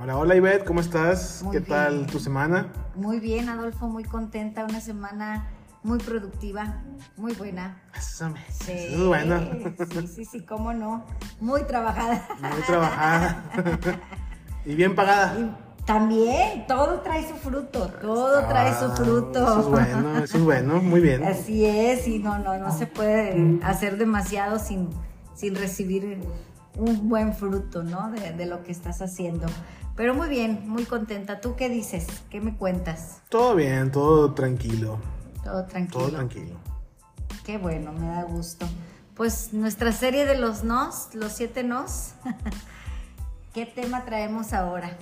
Hola, hola Ivette, ¿cómo estás? Muy ¿Qué bien. tal tu semana? Muy bien, Adolfo, muy contenta, una semana muy productiva, muy buena. Eso me- Sí, eso es bueno. sí, sí, sí, cómo no. Muy trabajada. Muy trabajada. y bien pagada. Y también, todo trae su fruto, todo trae su Ah, fruto. Eso es bueno, eso es bueno, muy bien. Así es, y no, no, no se puede hacer demasiado sin, sin recibir un buen fruto, ¿no? De, de lo que estás haciendo. Pero muy bien, muy contenta. ¿Tú qué dices? ¿Qué me cuentas? Todo bien, todo tranquilo. Todo tranquilo. Todo tranquilo. Qué bueno, me da gusto. Pues nuestra serie de los nos, los siete nos. ¿Qué tema traemos ahora?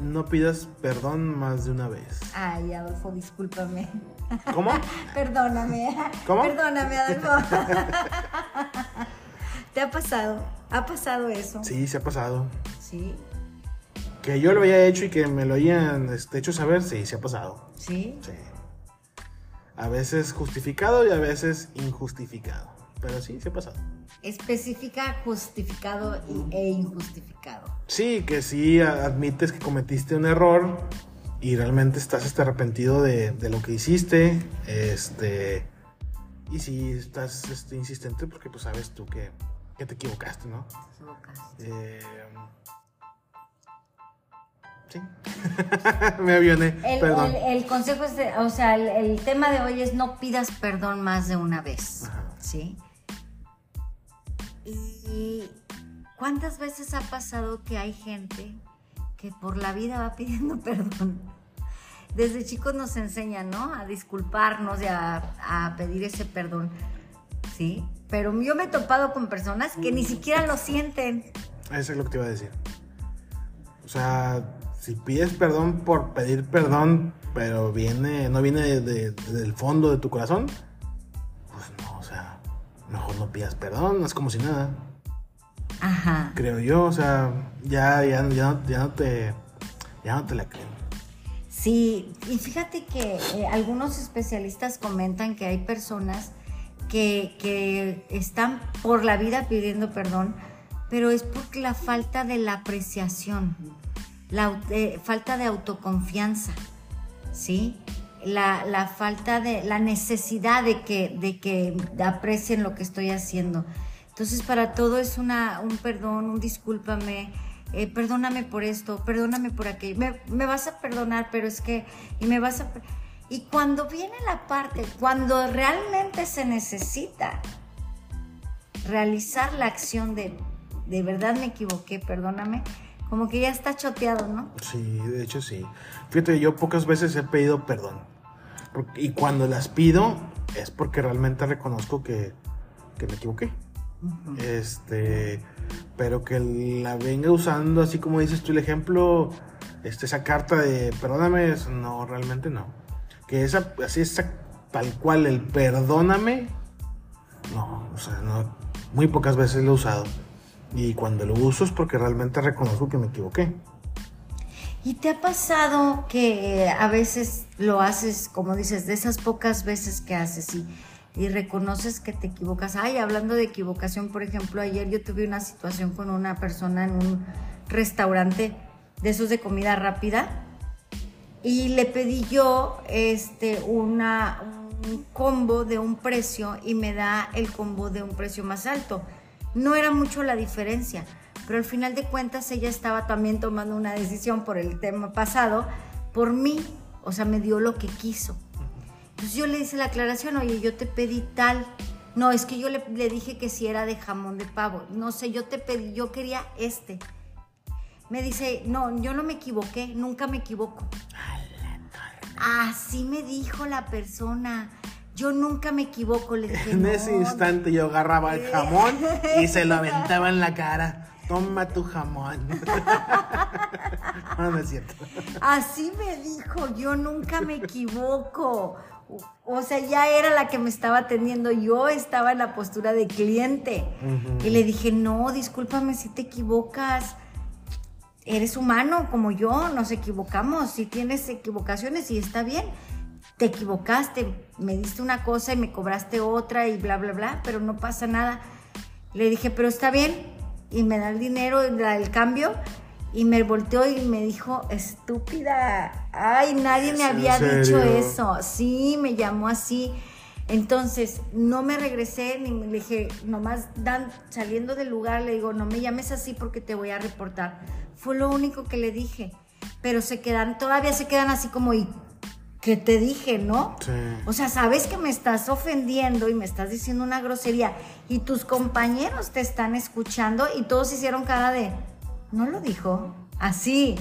No pidas perdón más de una vez. Ay, Adolfo, discúlpame. ¿Cómo? Perdóname. ¿Cómo? Perdóname, Adolfo. ¿Te ha pasado? ¿Ha pasado eso? Sí, se ha pasado. Sí. Que yo lo haya hecho y que me lo hayan este, hecho saber, sí, se ha pasado. Sí. Sí. A veces justificado y a veces injustificado. Pero sí, se ha pasado. Especifica justificado y- e injustificado. Sí, que sí admites que cometiste un error y realmente estás este, arrepentido de, de lo que hiciste. Este. Y sí, estás este, insistente porque pues sabes tú que, que te equivocaste, ¿no? Te equivocas. Eh, sí. Me avioné. El, Perdón. el- el consejo es, de- o sea, el, el tema de hoy es no pidas perdón más de una vez, Ajá. ¿sí? Y ¿cuántas veces ha pasado que hay gente que por la vida va pidiendo perdón? Desde chicos nos enseñan, ¿no? A disculparnos y a, a pedir ese perdón, ¿sí? Pero yo me he topado con personas que ni siquiera lo sienten. Eso es lo que te iba a decir. O sea, si pides perdón por pedir perdón, pero viene, no viene de- de- del fondo de tu corazón, pues no, o sea, mejor no pidas perdón, es como si nada, Ajá. creo yo, o sea, ya, ya, ya, no- ya no te, ya no te la creen. Sí, y fíjate que eh, algunos especialistas comentan que hay personas que, que están por la vida pidiendo perdón, pero es por la falta de la apreciación, la eh, falta de autoconfianza, ¿sí? La, la falta de, la necesidad de que, de que aprecien lo que estoy haciendo. Entonces, para todo es una, un perdón, un discúlpame, eh, perdóname por esto, perdóname por aquello, me, me vas a perdonar, pero es que, y me vas a... Y cuando viene la parte, cuando realmente se necesita realizar la acción de, de verdad me equivoqué, perdóname, como que ya está choteado, ¿no? Sí, de hecho sí. Fíjate, yo pocas veces he pedido perdón. Y cuando las pido es porque realmente reconozco que, que me equivoqué. Este, pero que la venga usando así como dices tú el ejemplo, este, esa carta de perdóname, no, realmente no. Que esa, así esa, tal cual el perdóname, no, o sea, no, muy pocas veces lo he usado. Y cuando lo uso es porque realmente reconozco que me equivoqué. ¿Y te ha pasado que eh, a veces lo haces, como dices, de esas pocas veces que haces y, y reconoces que te equivocas? Ay, hablando de equivocación, por ejemplo, ayer yo tuve una situación con una persona en un restaurante de esos de comida rápida y le pedí yo este, una, un combo de un precio y me da el combo de un precio más alto. No era mucho la diferencia, pero al final de cuentas ella estaba también tomando una decisión por el tema pasado, por mí, o sea, me dio lo que quiso. Entonces yo le hice la aclaración, oye, yo te pedí tal. No, es que yo le, le dije que si era de jamón de pavo. No sé, yo te pedí, yo quería este. Me dice, no, yo no me equivoqué, nunca me equivoco. Así me dijo la persona. Yo nunca me equivoco, le dije. En "No, ese instante yo agarraba el jamón y se lo aventaba en la cara. Toma tu jamón. no, no es cierto. Así me dijo, yo nunca me equivoco. O- O sea, ya era la que me estaba atendiendo. Yo estaba en la postura de cliente. Y le dije, no, discúlpame si te equivocas. Eres humano como yo, nos equivocamos. Si tienes equivocaciones y está bien, te equivocaste. Me diste una cosa y me cobraste otra y bla, bla, bla, pero no pasa nada. Le dije, pero está bien. Y me da el dinero, el cambio. y me volteó y me dijo, estúpida, ay, nadie me ¿Es en había dicho eso. Sí, me llamó así. Entonces, no me regresé, ni me le dije, nomás dan, saliendo del lugar, le digo, no me llames así porque te voy a reportar. Fue lo único que le dije. Pero se quedan, todavía se quedan así como, ¿y qué te dije, no? Sí. O sea, sabes que me estás ofendiendo y me estás diciendo una grosería y tus compañeros te están escuchando y todos hicieron cara de, no lo dijo, así.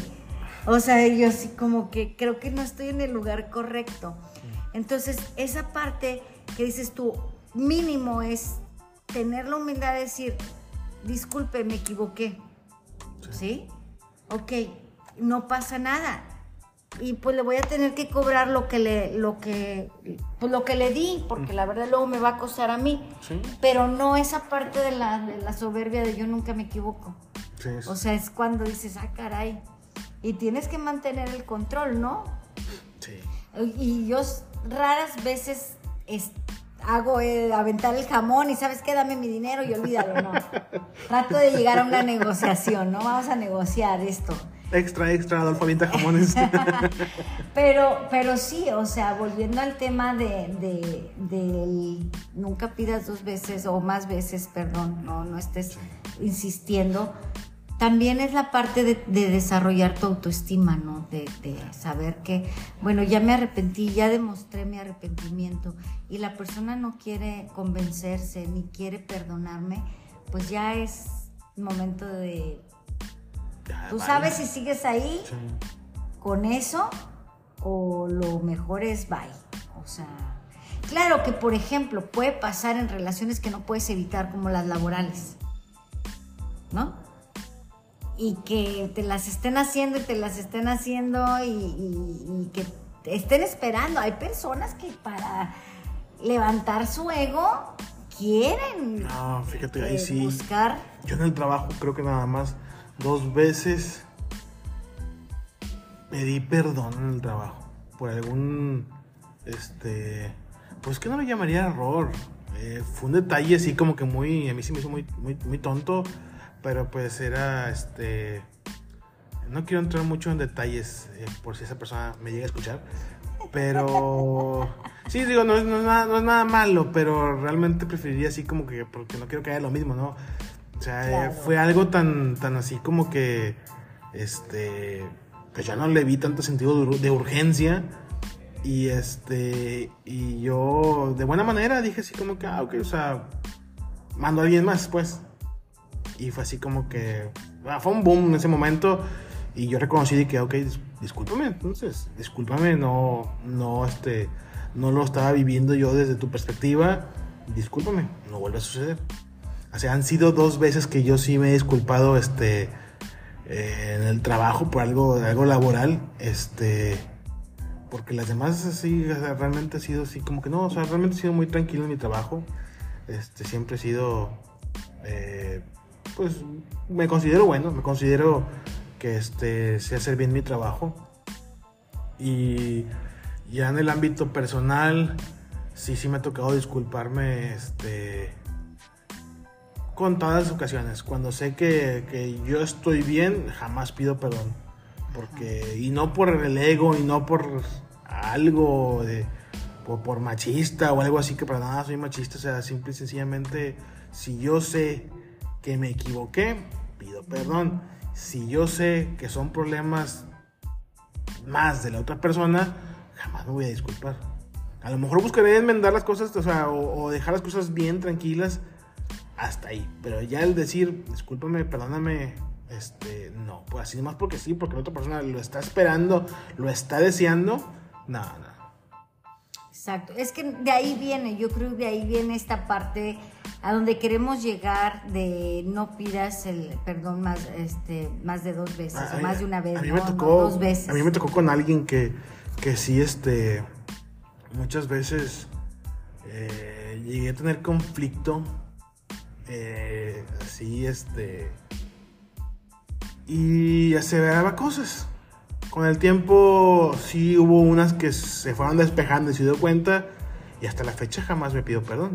O sea, yo sí como que creo que no estoy en el lugar correcto. Entonces, esa parte que dices tú, mínimo es tener la humildad de decir, disculpe, me equivoqué. ¿Sí? Ok, no pasa nada. Y pues le voy a tener que cobrar lo que le, lo que, pues lo que le di, porque la verdad luego me va a costar a mí. Sí. Pero no esa parte de la, de la soberbia de yo nunca me equivoco. Sí, O sea, es cuando dices, ah, caray. Y tienes que mantener el control, ¿no? sí. Y yo raras veces es- hago eh, aventar el jamón y sabes qué, dame mi dinero y olvídalo, ¿no? Trato de llegar a una negociación, ¿no? Vamos a negociar esto. Extra, extra, Adolfo avienta jamones. Pero, pero sí, o sea, volviendo al tema de, de- del nunca pidas dos veces o más veces, perdón, no, no estés insistiendo. También es la parte de, de desarrollar tu autoestima, ¿no? De, de saber que, bueno, ya me arrepentí, ya demostré mi arrepentimiento y la persona no quiere convencerse ni quiere perdonarme, pues ya es momento de... Ya, Tú sabes si sigues ahí Sí. con eso o lo mejor es bye. O sea, claro que por ejemplo puede pasar en relaciones que no puedes evitar como las laborales, ¿no? Y que te las estén haciendo y te las estén haciendo y, y- y que te estén esperando. Hay personas que para levantar su ego quieren No, fíjate, ahí eh, sí. buscar Yo en el trabajo creo que nada más dos veces pedí perdón en el trabajo por algún, este, pues que no lo llamaría error. Eh, fue un detalle así como que muy, a mí se me hizo muy, muy, muy tonto, pero pues era, este, no quiero entrar mucho en detalles eh, por si esa persona me llega a escuchar, pero sí, digo, no es, nada, no es nada malo, pero realmente preferiría así como que, porque no quiero que haya lo mismo, ¿no? O sea, eh, Claro. fue algo tan, tan así como que, este, pues ya no le vi tanto sentido de, ur- de urgencia. Y este, y yo de buena manera dije así como que, ah, ok, o sea, mando a alguien más, pues. Y fue así como que, ah, fue un boom en ese momento. Y yo reconocí de que, ok, dis- discúlpame, entonces, discúlpame, no, no, este, no lo estaba viviendo yo desde tu perspectiva. Discúlpame, no vuelve a suceder. O sea, han sido dos veces que yo sí me he disculpado, este, eh, en el trabajo por algo, algo laboral, este, porque las demás así, realmente ha sido así, como que no, o sea, realmente he sido muy tranquilo en mi trabajo, este, siempre he sido, eh, pues, me considero bueno, me considero que, este, sé hacer bien mi trabajo, y ya en el ámbito personal, sí, sí me ha tocado disculparme, este, con todas las ocasiones. Cuando sé que, que yo estoy bien, jamás pido perdón. Porque, y no por el ego, y no por algo de, por, machista o algo así, que para nada soy machista. O sea, simple y sencillamente, si yo sé que me equivoqué, pido perdón. Si yo sé que son problemas más de la otra persona, jamás me voy a disculpar. A lo mejor buscaré enmendar las cosas, o dejar las cosas bien tranquilas hasta ahí. Pero ya el decir, discúlpame, perdóname, este, no, pues así nomás porque sí, porque la otra persona lo está esperando, lo está deseando, no, no. Exacto, es que de ahí viene, yo creo que de ahí viene esta parte a donde queremos llegar de no pidas el perdón más, este, más de dos veces A- o más de una vez, a mí ¿no? me No tocó, dos veces. A mí me tocó con alguien que, que sí, este, muchas veces eh, llegué a tener conflicto, eh, así, este, y aseveraba cosas. Con el tiempo sí hubo unas que se fueron despejando y se dio cuenta y hasta la fecha jamás me pido perdón.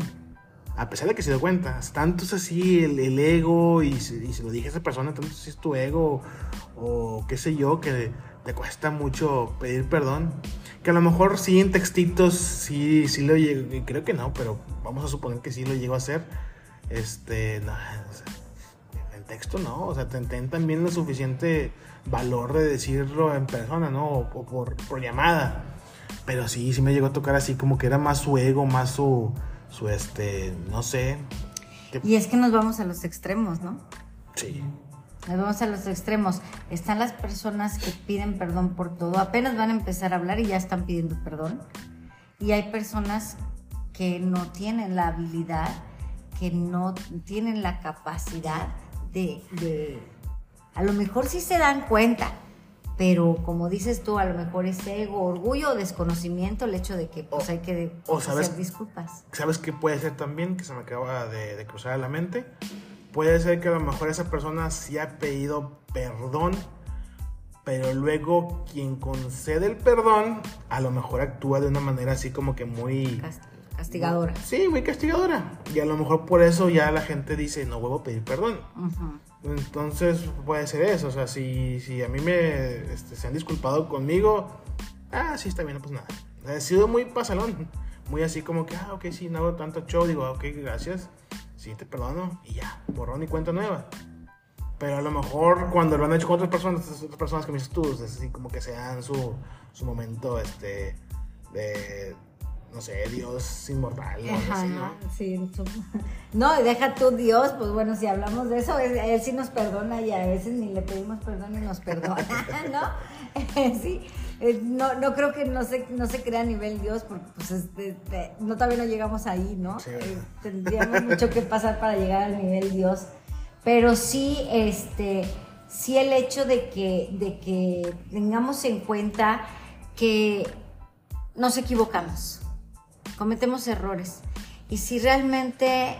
A pesar de que se dio cuenta, tanto así el, el ego y, se- lo dije a esa persona, tanto si es tu ego o qué sé yo, que te cuesta mucho pedir perdón. Que a lo mejor sí en textitos, sí, sí lo llego, creo que no, pero vamos a suponer que sí lo llego a hacer. Este, no, o sea, en texto no, o sea, ten, ten también lo suficiente valor de decirlo en persona, ¿no? O, o por, por llamada. Pero sí, sí me llegó a tocar así como que era más su ego, más su, su este, no sé. que- Y es que nos vamos a los extremos, ¿no? sí. Nos vamos a los extremos. Están las personas que piden perdón por todo, apenas van a empezar a hablar y ya están pidiendo perdón. Y hay personas que no tienen la habilidad, que no tienen la capacidad de, de- a lo mejor sí se dan cuenta, pero como dices tú, a lo mejor es ego, orgullo o desconocimiento el hecho de que pues O- hay que o hacer sabes- disculpas. ¿Sabes qué puede ser también? Que se me acaba de, de cruzar a la mente. Puede ser que a lo mejor esa persona sí ha pedido perdón, pero luego quien concede el perdón a lo mejor actúa de una manera así como que muy... Castigadora. Sí, muy castigadora. Y a lo mejor por eso ya la gente dice, no vuelvo a pedir perdón. Entonces puede ser eso. O sea, si, si a mí me este, se han disculpado conmigo, ah, sí, está bien, no pues nada. He sido muy pasalón. Muy así como que, ah, ok, sí, no hago tanto show. Digo, ok, gracias. Sí, te perdono. Y ya, borrón y cuenta nueva. Pero a lo mejor cuando lo han hecho con otras personas, otras personas que me dices tú, es así como que se dan su, su momento este, de, no sé, Dios inmortal. o algo así, ¿no? Sí, tú- No, y deja tú Dios, pues bueno, si hablamos de eso, él, sí nos perdona y a veces ni le pedimos perdón y nos perdona, ¿no? Sí, eh, no, no creo que no se, no se crea a nivel Dios, porque pues este, este, no, todavía no llegamos ahí, ¿no? Sí. Eh, tendríamos mucho que pasar para llegar al nivel Dios, pero sí, este, sí el hecho de que, de que tengamos en cuenta que nos equivocamos cometemos errores. Y si realmente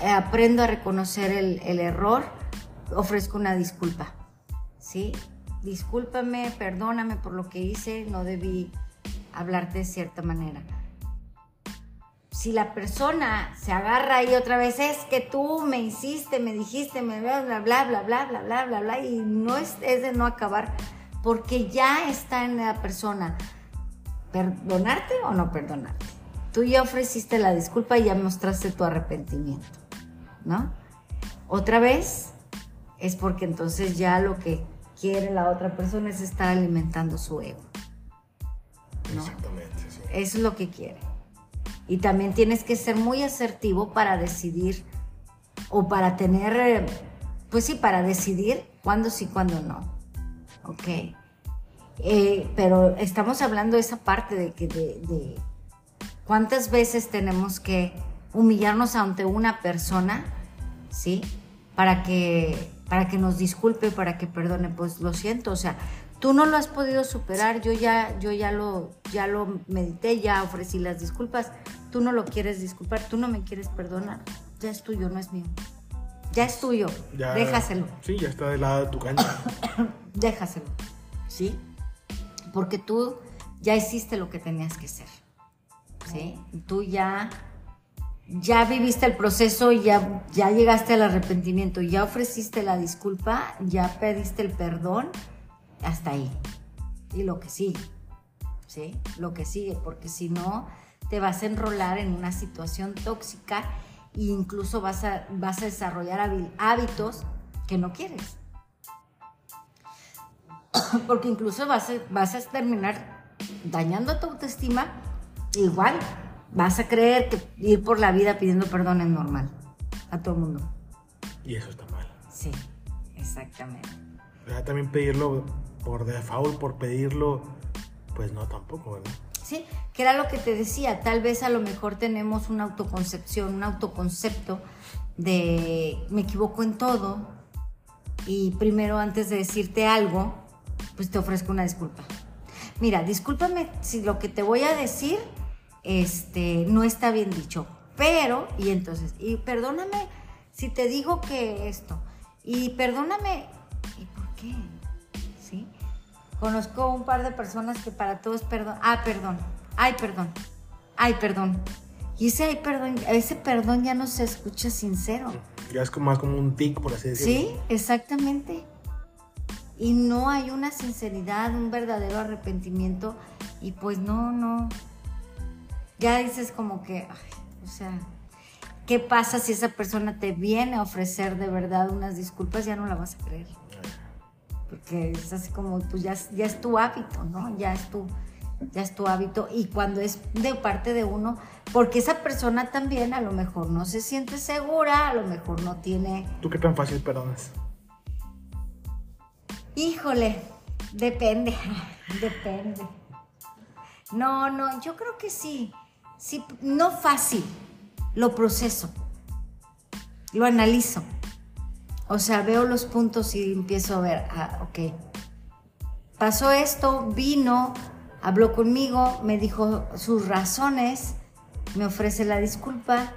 eh, aprendo a reconocer el, error, ofrezco una disculpa. ¿Sí? Discúlpame, perdóname por lo que hice, no debí hablarte de cierta manera. Si la persona se agarra ahí otra vez, es que tú me hiciste, me dijiste, me bla, bla, bla, bla, bla, bla, bla, bla, bla, y no es, es de no acabar, porque ya está en la persona perdonarte o no perdonarte. Tú ya ofreciste la disculpa y ya mostraste tu arrepentimiento, ¿no? Otra vez es porque entonces ya lo que quiere la otra persona es estar alimentando su ego. ¿no? Exactamente, sí. Eso es lo que quiere. Y también tienes que ser muy asertivo para decidir o para tener, eh, pues sí, para decidir cuándo sí, cuándo no. ¿Ok? Eh, pero estamos hablando de esa parte de que de, de cuántas veces tenemos que humillarnos ante una persona, ¿sí? Para que, para que nos disculpe, para que perdone. Pues lo siento, o sea, tú no lo has podido superar, yo ya, yo ya lo, ya lo medité, ya ofrecí las disculpas, tú no lo quieres disculpar, tú no me quieres perdonar, ya es tuyo, no es mío. Ya es tuyo, Ya- déjaselo Sí, ya está del lado de tu cancha. déjaselo, ¿sí? Porque tú ya hiciste lo que tenías que hacer, ¿sí? Tú ya, ya viviste el proceso, ya, ya llegaste al arrepentimiento, ya ofreciste la disculpa, ya pediste el perdón, hasta ahí. Y lo que sigue, ¿sí? Lo que sigue, porque si no, te vas a enrolar en una situación tóxica e incluso vas a, vas a desarrollar hábitos que no quieres porque incluso vas a, vas a terminar dañando tu autoestima, igual vas a creer que ir por la vida pidiendo perdón es normal a todo el mundo. Y eso está mal. Sí, exactamente. Sea, también pedirlo por default, por pedirlo, pues no tampoco, ¿verdad? Sí, que era lo que te decía, tal vez a lo mejor tenemos una autoconcepción, un autoconcepto de me equivoco en todo y primero antes de decirte algo, pues te ofrezco una disculpa. Mira, discúlpame si lo que te voy a decir este, no está bien dicho, pero, y entonces, y perdóname si te digo que esto, y perdóname, ¿y por qué? ¿Sí? Conozco un par de personas que para todo es perdón. Ah, perdón. Ay, perdón. Ay, perdón. Y ese, perdón, ese perdón ya no se escucha sincero. Ya es como más como un tic, por así decirlo. Sí, exactamente. Y no hay una sinceridad, un verdadero arrepentimiento. Y pues no, no. Ya dices como que, ay, o sea, ¿qué pasa si esa persona te viene a ofrecer de verdad unas disculpas? Ya no la vas a creer. Porque es así como, pues ya, ya es tu hábito, ¿no? Ya es tu, ya es tu hábito. Y cuando es de parte de uno, porque esa persona también a lo mejor no se siente segura, a lo mejor no tiene... ¿Tú qué tan fácil perdonas? Híjole, depende, depende. No, no, yo creo que sí. Sí, no fácil. Lo proceso. Lo analizo. O sea, veo los puntos y empiezo a ver, ah, ok. Pasó esto, vino, habló conmigo, me dijo sus razones, me ofrece la disculpa.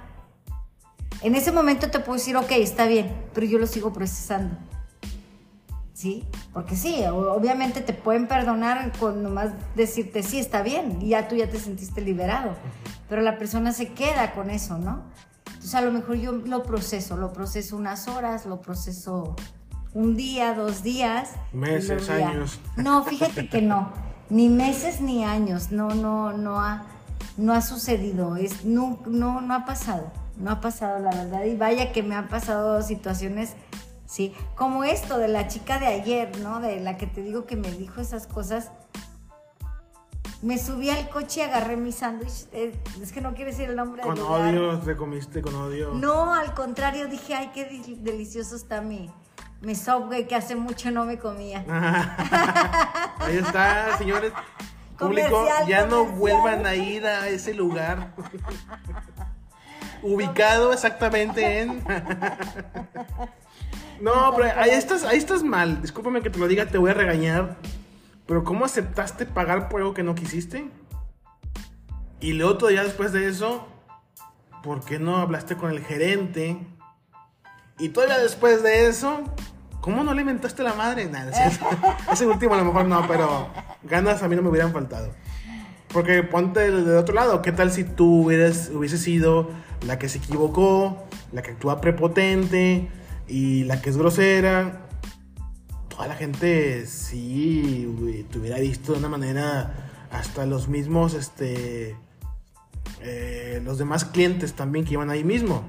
En ese momento te puedo decir, ok, está bien, pero yo lo sigo procesando. ¿Sí? Porque sí, obviamente te pueden perdonar con nomás decirte, sí, está bien, y ya tú ya te sentiste liberado. Pero la persona se queda con eso, ¿no? Entonces a lo mejor yo lo proceso, lo proceso unas horas, lo proceso un día, dos días. Meses, años. No, fíjate que no, ni meses ni años, no, no, no ha, no ha sucedido, es, no, no, no ha pasado, no ha pasado la verdad. Y vaya que me han pasado situaciones, sí, como esto de la chica de ayer, ¿no? De la que te digo que me dijo esas cosas me subí al coche y agarré mi sándwich. Eh, es que no quiere decir el nombre Con odio, te comiste con odio. No, al contrario, dije, ay, qué delicioso está mi, mi Subway que hace mucho no me comía. Ahí está, señores. Público, ya no vuelvan a ir a ese lugar. Ubicado exactamente en. No, pero ahí estás, ahí estás mal. Discúlpame que te lo diga, te voy a regañar. Pero ¿cómo aceptaste pagar por algo que no quisiste? Y luego todavía después de eso, ¿por qué no hablaste con el gerente? Y todavía después de eso, ¿cómo no le inventaste la madre? Nada, ese último a lo mejor no, pero ganas a mí no me hubieran faltado. Porque ponte del, otro lado, ¿qué tal si tú hubieras, hubieses sido la que se equivocó, la que actúa prepotente y la que es grosera? toda la gente sí te hubiera visto de una manera, hasta los mismos, este, eh, los demás clientes también que iban ahí mismo.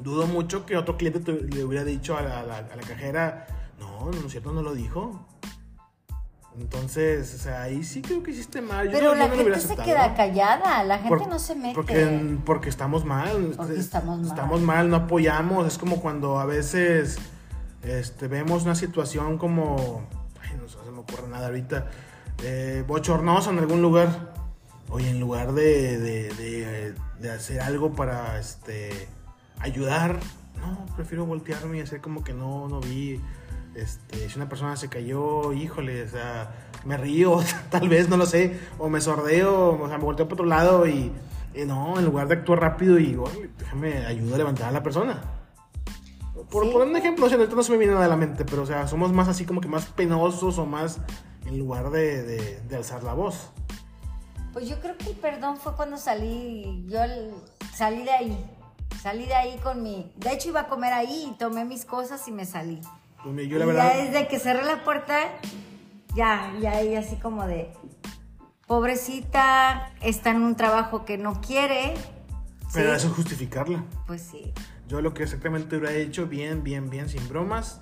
Dudo mucho que otro cliente le hubiera dicho a la, cajera, no, no es cierto, no lo dijo. Entonces, o sea, ahí sí creo que hiciste mal. Pero la gente se queda callada, la gente no se mete. Porque, porque estamos mal. Porque estamos mal. Estamos mal, no apoyamos. Es como cuando a veces este, vemos una situación como, ay, no se me ocurre nada ahorita, eh, bochornoso en algún lugar. Oye, en lugar de, de, de, hacer algo para este, ayudar, no, prefiero voltearme y hacer como que no, no vi. Este, si una persona se cayó, híjole, o sea, me río, tal vez, no lo sé, o me sordeo, o sea, me volteo para otro lado y, no, en lugar de actuar rápido y, déjame ayudar a levantar a la persona. Por poner un ejemplo, o sea, no se me viene nada a la mente, pero o sea, somos más así como que más penosos o más en lugar de, de, alzar la voz. Pues yo creo que el perdón fue cuando salí, yo salí de ahí, salí de ahí con mi, de hecho iba a comer ahí y tomé mis cosas y me salí. Pues yo la verdad... Ya desde que cerré la puerta, ya, ya ahí así como de, pobrecita, está en un trabajo que no quiere. Pero eso es justificarla. Pues sí. Yo lo que exactamente hubiera hecho, bien, bien, bien, sin bromas,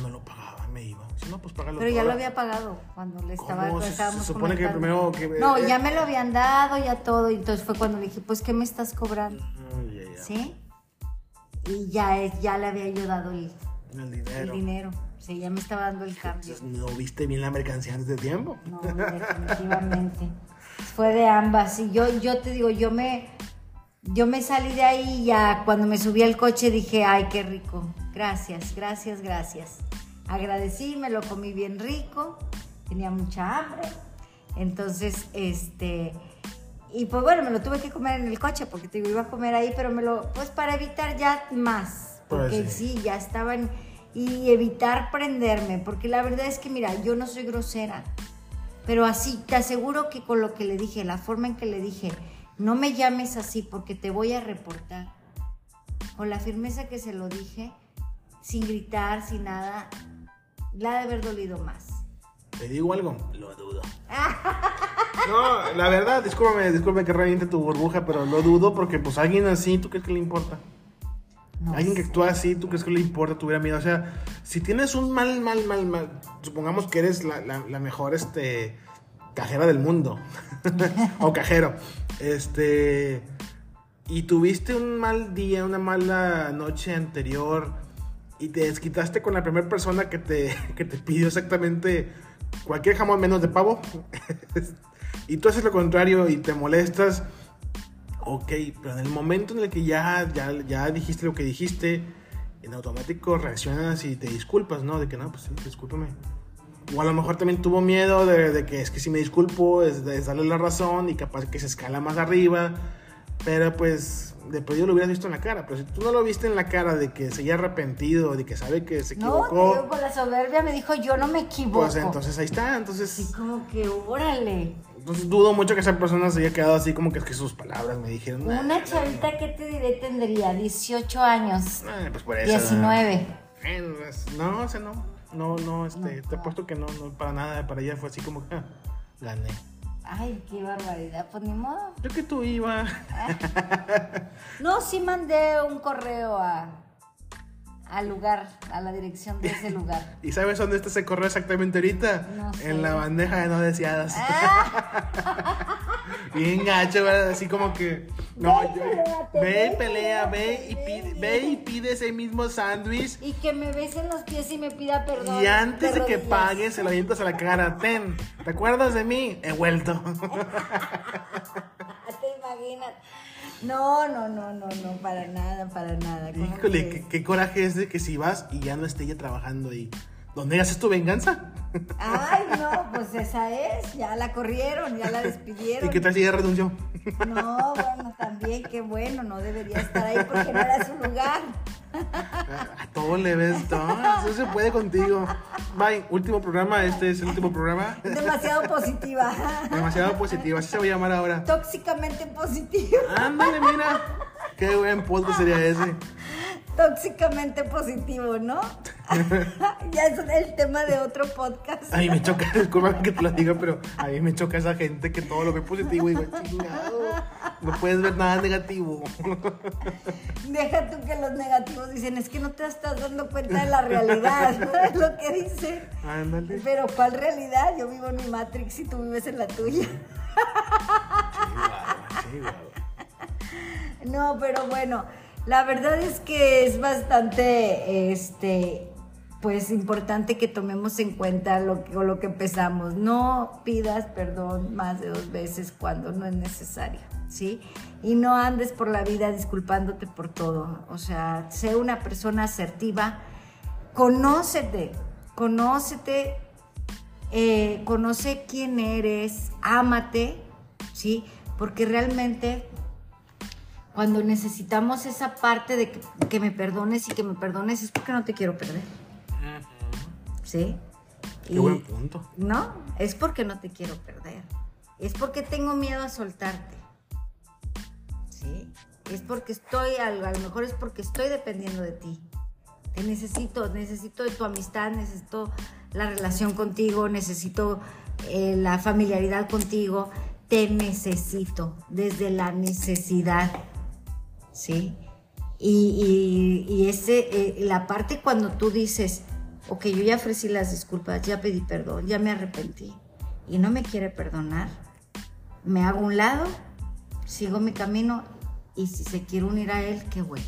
no lo pagaba, me iba. Si no, pues Pero ya lo había pagado cuando le estaba ¿Cómo? Se, se supone que primero que No, eh, ya me lo habían dado, ya todo, y entonces fue cuando le dije, "Pues qué me estás cobrando?" ¿Sí? Y ya ya le había yo dado el, el dinero. El dinero. Sí, ya me estaba dando el cambio. ¿No viste bien la mercancía antes de tiempo? No, definitivamente. Fue de ambas. Y yo, yo te digo, yo me yo me salí de ahí y ya cuando me subí al coche dije, ay, qué rico. Gracias, gracias, gracias. Agradecí, me lo comí bien rico, tenía mucha hambre. Entonces, este, y pues bueno, me lo tuve que comer en el coche porque te iba a comer ahí, pero me lo, pues para evitar ya más, pues porque sí. sí, ya estaban, y evitar prenderme, porque la verdad es que mira, yo no soy grosera, pero así, te aseguro que con lo que le dije, la forma en que le dije, no me llames así porque te voy a reportar. Con la firmeza que se lo dije, sin gritar, sin nada, la ha de haber dolido más. Te digo algo, lo dudo. No, la verdad, discúlpame, discúlpame que reviente tu burbuja, pero lo dudo porque pues alguien así, ¿tú crees que le importa? No Alguien que actúa así, ¿tú crees que le importa? Tuviera miedo. O sea, si tienes un mal, mal, mal, mal, supongamos que eres la, la- la mejor, este, cajera del mundo. o cajero. Este, y tuviste un mal día, una mala noche anterior y te desquitaste con la primera persona que te, que te pidió exactamente cualquier jamón menos de pavo. y tú haces lo contrario y te molestas. Ok, pero en el momento en el que ya, ya, ya dijiste lo que dijiste, en automático reaccionas y te disculpas, ¿no? De que no, pues sí, discúlpame. O a lo mejor también tuvo miedo de, de que es que si me disculpo es, es darle la razón y capaz que se escala más arriba. Pero pues, de perdido lo hubieras visto en la cara. Pero si tú no lo viste en la cara de que se haya arrepentido, de que sabe que se No, equivocó, digo, con la soberbia me dijo, yo no me equivoco. pues entonces ahí está. Entonces, Así como que, órale. Entonces dudo mucho que esa persona se haya quedado así como que es que sus palabras me dijeron. "Nah, Una chavita, ¿qué te diré? Tendría 18 años. nah, pues por eso. 19. Eh, No, o sea, no. No, no, este, No, te apuesto que no, no, para nada, para ella fue así como que ah, gané. Ay, qué barbaridad. Pues ni modo. Yo que tú iba. No, sí mandé un correo a al lugar, a la dirección de ese lugar. ¿Y sabes dónde está ese correo exactamente ahorita? No sé. En la bandeja de no deseadas. Ah, Bien gacho, ¿verdad? Así como que. No, Ve yo- ve pelea, ve y pide, ve. y pide ese mismo sándwich. y que me besen los pies y me pida perdón. Y antes de que rodillas. pagues, se lo avientas a la cara. Ten, ¿te acuerdas de mí? He vuelto. ¿Te imaginas? No, no, no, no, no, para nada, para nada. ¿Cómo Híjole, qué, qué coraje es de que si vas y ya no esté ella trabajando ahí. ¿Dónde haces tu venganza? Ay, no, pues esa es, ya la corrieron, ya la despidieron. ¿Y qué tal si ella renunció? No, bueno, también, qué bueno, no debería estar ahí porque no era su lugar. A todo le ves, todo. Eso se puede contigo. Bye, último programa. Este es el último programa. Demasiado positiva. Demasiado positiva. Así se va a llamar ahora. Tóxicamente positiva. Ándale, mira. Qué buen podcast sería ese. Tóxicamente positivo, ¿no? ya es el tema de otro podcast. A mí me choca, discúlpame que te lo diga, pero a mí me choca esa gente que todo lo ve positivo y digo, chingado. No puedes ver nada negativo. Deja tú que los negativos dicen, es que no te estás dando cuenta de la realidad, ¿no? Es lo que dicen. Ándale. Pero ¿cuál realidad? Yo vivo en mi Matrix y tú vives en la tuya. Sí, guau, sí, guau. No, pero bueno, la verdad es que es bastante, este, pues importante que tomemos en cuenta lo que, lo que empezamos. No pidas perdón más de dos veces cuando no es necesario, ¿sí? Y no andes por la vida disculpándote por todo. O sea, sé una persona asertiva, conócete, conócete, eh, conoce quién eres, ámate, ¿sí? Porque realmente cuando necesitamos esa parte de que, que me perdones y que me perdones es porque no te quiero perder, ¿sí? Qué buen punto. No, es porque no te quiero perder. Es porque tengo miedo a soltarte. ¿Sí? Es porque estoy, a lo a lo mejor es porque estoy dependiendo de ti. Te necesito, necesito de tu amistad, necesito la relación contigo, necesito eh, la familiaridad contigo. Te necesito desde la necesidad. ¿Sí? Y, y- y ese, eh, la parte cuando tú dices, ok, yo ya ofrecí las disculpas, ya pedí perdón, ya me arrepentí y no me quiere perdonar, me hago un lado, sigo mi camino y si se quiere unir a él, qué bueno.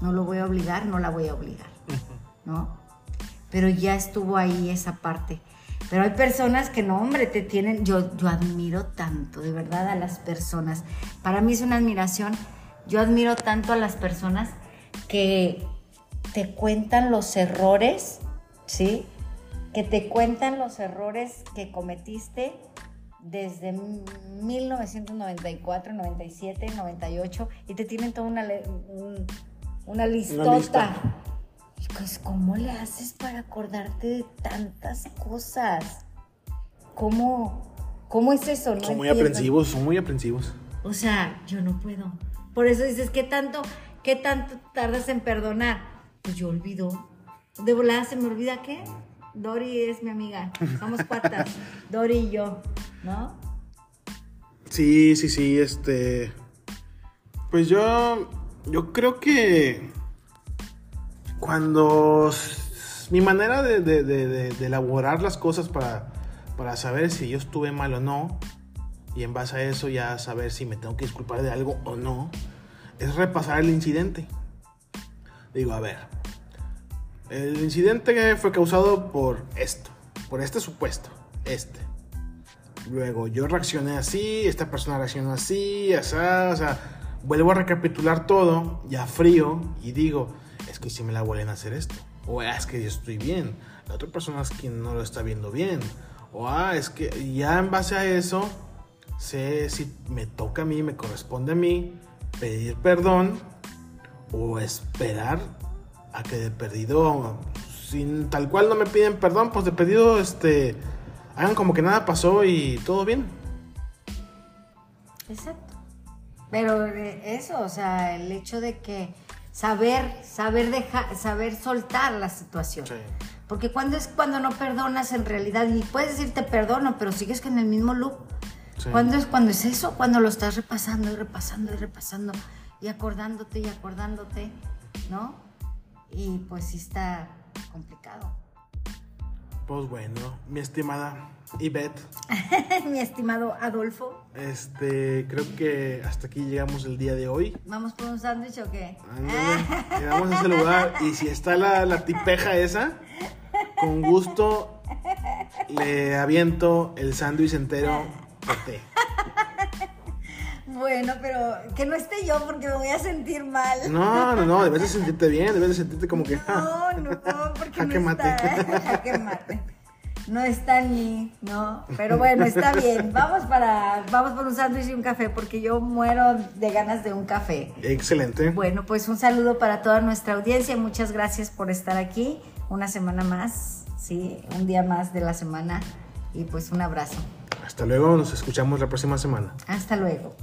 No lo voy a obligar, no la voy a obligar, ¿no? Pero ya estuvo ahí esa parte. Pero hay personas que no, hombre, te tienen, yo, yo admiro tanto, de verdad, a las personas. Para mí es una admiración, yo admiro tanto a las personas que te cuentan los errores, ¿sí? Que te cuentan los errores que cometiste desde 1994, 97, 98 y te tienen toda una, un- una listota. lista. Y pues, ¿cómo le haces para acordarte de tantas cosas? ¿Cómo, cómo es eso? No Son muy entiendo. aprensivos, son muy aprensivos. O sea, yo no puedo. Por eso dices, ¿qué tanto, qué tanto tardas en perdonar? Pues yo olvido. De volada se me olvida qué. Dori es mi amiga. Somos cuatas. Dori y yo, ¿no? Sí, sí, sí, este. Pues yo. Yo creo que. Cuando. Mi manera de, de- de- de- de elaborar las cosas para, para saber si yo estuve mal o no. Y en base a eso ya saber si me tengo que disculpar de algo o no. Es repasar el incidente. Digo, a ver. El incidente fue causado por esto. Por este supuesto. Este. Luego yo reaccioné así, esta persona reaccionó así, así, o sea, vuelvo a recapitular todo, ya frío, y digo, es que si me la vuelven a hacer esto, o "Ah, es que yo estoy bien, la otra persona es quien no lo está viendo bien, o ah, es que ya en base a eso, sé si me toca a mí, me corresponde a mí pedir perdón, o esperar a que de perdido, sin tal cual no me piden perdón, pues de perdido, este, hagan como que nada pasó y todo bien. Exacto. Pero eso, o sea, el hecho de que saber, saber dejar, saber soltar la situación. Sí. Porque cuando es cuando no perdonas en realidad, y puedes decir te perdono, pero sigues con el mismo loop. Sí. ¿Cuándo es cuando es eso? Cuando lo estás repasando y repasando y repasando y acordándote y acordándote, ¿no? Y pues sí está complicado. Pues bueno, mi estimada Ivette, Mi estimado Adolfo, este, creo que hasta aquí llegamos el día de hoy. ¿vamos por un sándwich o qué? Ándale, llegamos a ese lugar y si está la, la tipeja esa, con gusto le aviento el sándwich entero de té. Bueno, pero que no esté yo porque me voy a sentir mal. No, no, no, debes de sentirte bien, debes de sentirte como que... No, no, porque Jaque no mate. está. Jaque mate. No está ni, no. Pero bueno, está bien. Vamos para, vamos por un sándwich y un café porque yo muero de ganas de un café. Excelente. Bueno, pues un saludo para toda nuestra audiencia. Muchas gracias por estar aquí. Una semana más, sí, un día más de la semana. Y pues un abrazo. Hasta luego, nos escuchamos la próxima semana. Hasta luego.